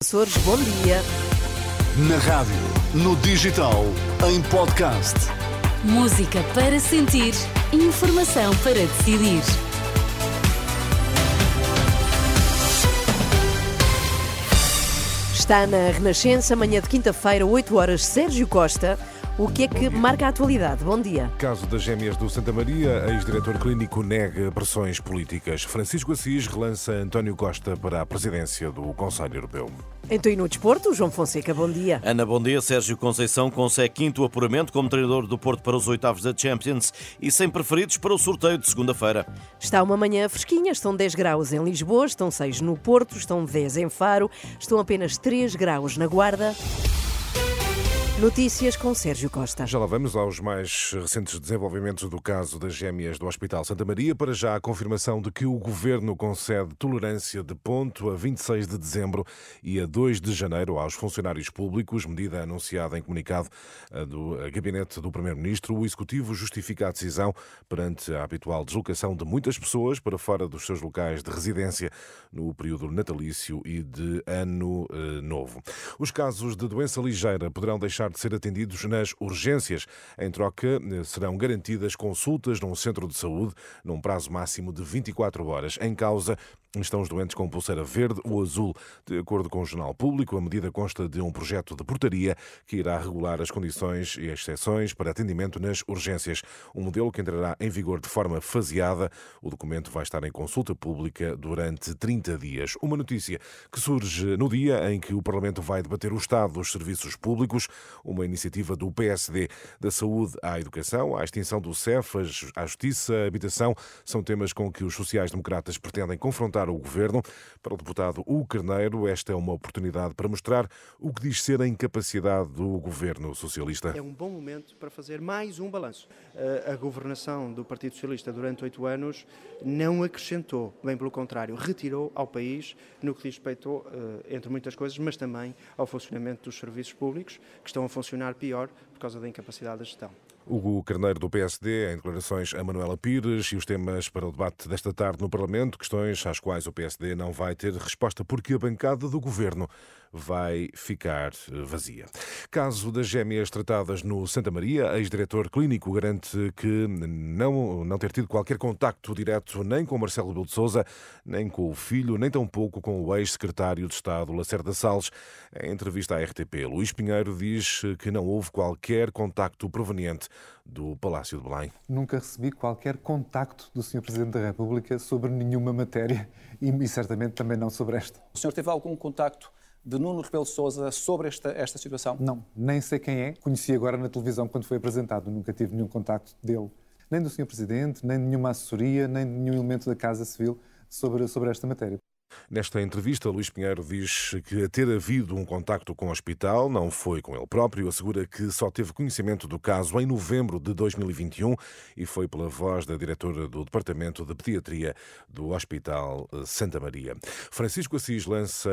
Açores, bom dia. Na rádio, no digital, em podcast. Música para sentir, informação para decidir. Está na Renascença, manhã de quinta-feira, 8 horas, Sérgio Costa. O que é que marca a atualidade? Bom dia. Caso das gêmeas do Santa Maria, ex-diretor clínico nega pressões políticas. Francisco Assis relança António Costa para a presidência do Conselho Europeu. Então, e no desporto, João Fonseca, bom dia. Ana, bom dia. Sérgio Conceição consegue quinto apuramento como treinador do Porto para os oitavos da Champions e sem preferidos para o sorteio de segunda-feira. Está uma manhã fresquinha, estão 10 graus em Lisboa, estão 6 no Porto, estão 10 em Faro, estão apenas 3 graus na Guarda. Notícias com Sérgio Costa. Já lá vamos aos mais recentes desenvolvimentos do caso das gêmeas do Hospital Santa Maria. Para já a confirmação de que o governo concede tolerância de ponto a 26 de dezembro e a 2 de janeiro aos funcionários públicos, medida anunciada em comunicado do gabinete do primeiro-ministro. O executivo justifica a decisão perante a habitual deslocação de muitas pessoas para fora dos seus locais de residência no período natalício e de ano eh, novo. Os casos de doença ligeira poderão deixar de ser atendidos nas urgências. Em troca, serão garantidas consultas num centro de saúde num prazo máximo de 24 horas. Em causa estão os doentes com pulseira verde ou azul. De acordo com o Jornal Público, a medida consta de um projeto de portaria que irá regular as condições e exceções para atendimento nas urgências. Um modelo que entrará em vigor de forma faseada. O documento vai estar em consulta pública durante 30 dias. Uma notícia que surge no dia em que o Parlamento vai debater o estado dos serviços públicos, uma iniciativa do PSD da saúde à educação, à extinção do CEF, à justiça, à habitação, são temas com que os sociais-democratas pretendem confrontar o governo. Para o deputado Hugo Carneiro, esta é uma oportunidade para mostrar o que diz ser a incapacidade do governo socialista. É um bom momento para fazer mais um balanço. Eh, a governação do Partido Socialista durante oito anos não acrescentou, bem pelo contrário, retirou ao país no que diz respeito, eh, entre muitas coisas, mas também ao funcionamento dos serviços públicos, que estão a funcionar pior por causa da incapacidade da gestão. Hugo Carneiro do PSD, em declarações a Manuela Pires e os temas para o debate desta tarde no Parlamento, questões às quais o PSD não vai ter resposta porque a bancada do governo vai ficar vazia. Caso das gêmeas tratadas no Santa Maria, ex-diretor clínico garante que não, não ter tido qualquer contacto direto nem com Marcelo Rebelo de Sousa, nem com o filho, nem tampouco com o ex-secretário de Estado Lacerda Salles. Em entrevista à RTP, Luís Pinheiro diz que não houve qualquer contacto proveniente do Palácio de Belém. Nunca recebi qualquer contacto do Sr. Presidente da República sobre nenhuma matéria e, e certamente também não sobre esta. O senhor teve algum contacto de Nuno Rebelo de Sousa sobre esta, esta situação? Não, nem sei quem é. Conheci agora na televisão quando foi apresentado. Nunca tive nenhum contacto dele, nem do Sr. Presidente, nem de nenhuma assessoria, nem de nenhum elemento da Casa Civil sobre, sobre esta matéria. Nesta entrevista, Luís Pinheiro diz que ter havido um contacto com o hospital não foi com ele próprio. Assegura que só teve conhecimento do caso em novembro de 2021 e foi pela voz da diretora do Departamento de Pediatria do Hospital Santa Maria. Francisco Assis lança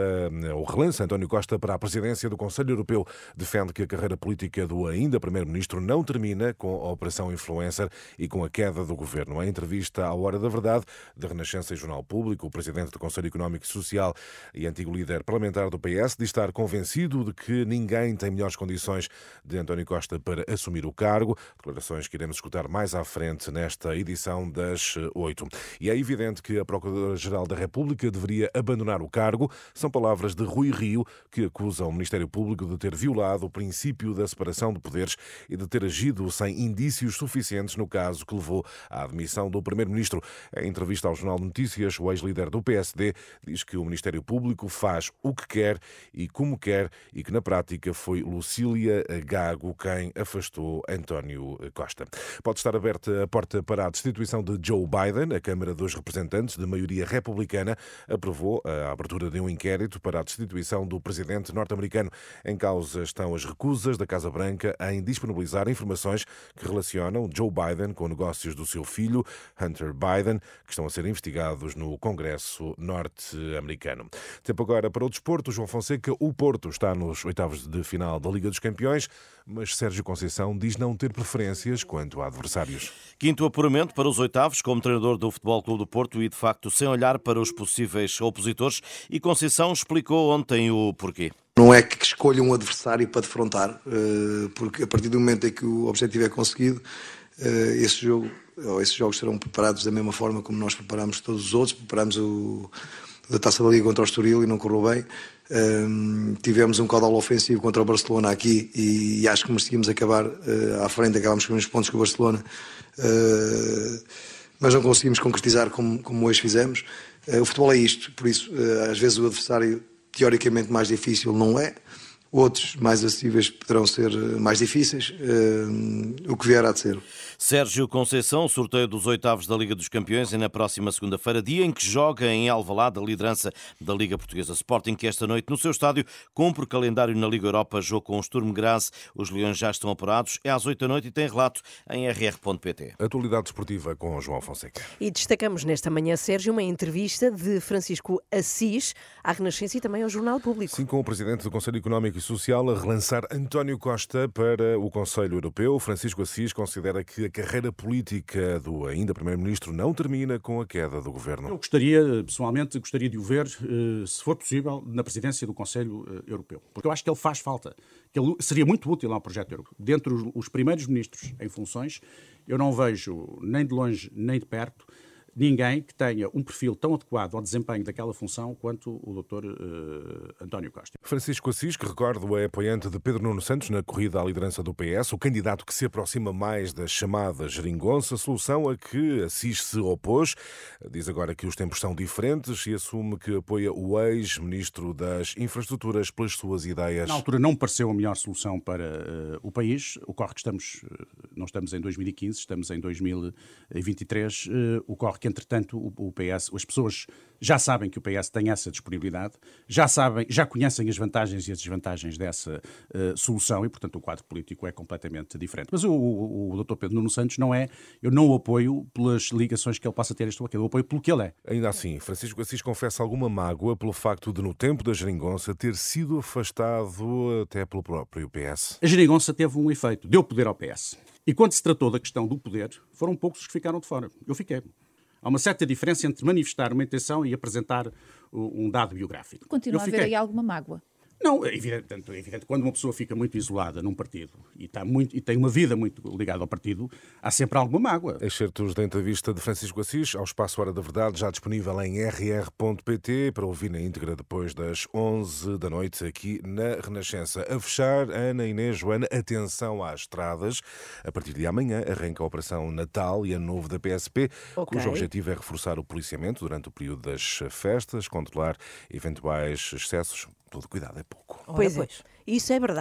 ou relança António Costa para a presidência do Conselho Europeu. Defende que a carreira política do ainda primeiro-ministro não termina com a Operação Influencer e com a queda do governo. Em entrevista à Hora da Verdade, da Renascença e Jornal Público, o presidente do Conselho Económico Social e antigo líder parlamentar do PS, diz estar convencido de que ninguém tem melhores condições de António Costa para assumir o cargo. Declarações que iremos escutar mais à frente nesta edição das oito. E é evidente que a Procuradora-Geral da República deveria abandonar o cargo. São palavras de Rui Rio, que acusam o Ministério Público de ter violado o princípio da separação de poderes e de ter agido sem indícios suficientes no caso que levou à admissão do Primeiro-Ministro. Em entrevista ao Jornal de Notícias, o ex-líder do PSD diz que o Ministério Público faz o que quer e como quer e que na prática foi Lucília Gago quem afastou António Costa. Pode estar aberta a porta para a destituição de Joe Biden. A Câmara dos Representantes, de maioria republicana, aprovou a abertura de um inquérito para a destituição do presidente norte-americano. Em causa estão as recusas da Casa Branca em disponibilizar informações que relacionam Joe Biden com negócios do seu filho, Hunter Biden, que estão a ser investigados no Congresso norte americano. Tempo agora para o desporto. João Fonseca, o Porto está nos oitavos de final da Liga dos Campeões, mas Sérgio Conceição diz não ter preferências quanto a adversários. Quinto apuramento para os oitavos, como treinador do Futebol Clube do Porto e, de facto, sem olhar para os possíveis opositores. E Conceição explicou ontem o porquê. Não é que escolha um adversário para defrontar, eh, porque a partir do momento em que o objetivo é conseguido, eh, esse jogo, ou esses jogos serão preparados da mesma forma como nós preparamos todos os outros. Preparamos o da Taça da Liga contra o Estoril e não correu bem. Um, tivemos um caudal ofensivo contra o Barcelona aqui e, e acho que merecíamos acabar uh, à frente, acabámos com os pontos com o Barcelona, uh, mas não conseguimos concretizar como, como hoje fizemos. Uh, o futebol é isto, por isso às vezes o adversário teoricamente mais difícil não é. Outros mais acessíveis poderão ser eh, mais difíceis, uh, o que vier a de ser. Sérgio Conceição, sorteio dos oitavos da Liga dos Campeões é na próxima segunda-feira, dia em que joga em Alvalade a liderança da Liga Portuguesa Sporting, que esta noite no seu estádio cumpre calendário na Liga Europa, jogo com o Sturm Graz. Os Leões já estão apurados, é às oito da noite e tem relato em rr.pt. Atualidade esportiva com João Fonseca. E destacamos nesta manhã, Sérgio, uma entrevista de Francisco Assis à Renascença e também ao Jornal Público. Sim, com o Presidente do Conselho Económico e Social a relançar António Costa para o Conselho Europeu. Francisco Assis considera que a carreira política do ainda Primeiro-Ministro não termina com a queda do governo. Eu gostaria, pessoalmente, gostaria de o ver, eh, se for possível, na presidência do Conselho eh, Europeu. Porque eu acho que ele faz falta, que ele seria muito útil ao projeto europeu. Dentre os primeiros ministros em funções, eu não vejo nem de longe nem de perto ninguém que tenha um perfil tão adequado ao desempenho daquela função quanto o Dr. Uh, António Costa. Francisco Assis, que recordo é apoiante de Pedro Nuno Santos na corrida à liderança do PS, o candidato que se aproxima mais da chamada geringonça, solução a que Assis se opôs. Diz agora que os tempos são diferentes e assume que apoia o ex-ministro das Infraestruturas pelas suas ideias. Na altura não pareceu a melhor solução para uh, o país. Ocorre que estamos, uh, não estamos em 2015, estamos em 2023. Uh, ocorre que que, entretanto, o, PS, as pessoas já sabem que o PS tem essa disponibilidade, já sabem, já conhecem as vantagens e as desvantagens dessa uh, solução e, portanto, o quadro político é completamente diferente. Mas o, o, o Dr. Pedro Nuno Santos não é, eu não o apoio pelas ligações que ele possa ter este ou aquele, eu apoio pelo que ele é. Ainda assim, Francisco Assis confessa alguma mágoa pelo facto de, no tempo da geringonça, ter sido afastado até pelo próprio PS. A geringonça teve um efeito, deu poder ao PS. E quando se tratou da questão do poder, foram poucos os que ficaram de fora. Eu fiquei. Há uma certa diferença entre manifestar uma intenção e apresentar um dado biográfico. Continua a haver aí alguma mágoa. Não, é evidente, é evidente, quando uma pessoa fica muito isolada num partido e, está muito, e tem uma vida muito ligada ao partido, há sempre alguma mágoa. Excertos da entrevista de Francisco Assis ao Espaço Hora da Verdade, já disponível em rr.pt para ouvir na íntegra depois das 11 da noite aqui na Renascença. A fechar, Ana Inês Joana, atenção às estradas. A partir de amanhã arranca a Operação Natal e Ano Novo da PSP, okay. cujo objetivo é reforçar o policiamento durante o período das festas, controlar eventuais excessos todo cuidado é pouco. Pois é, isso é verdade.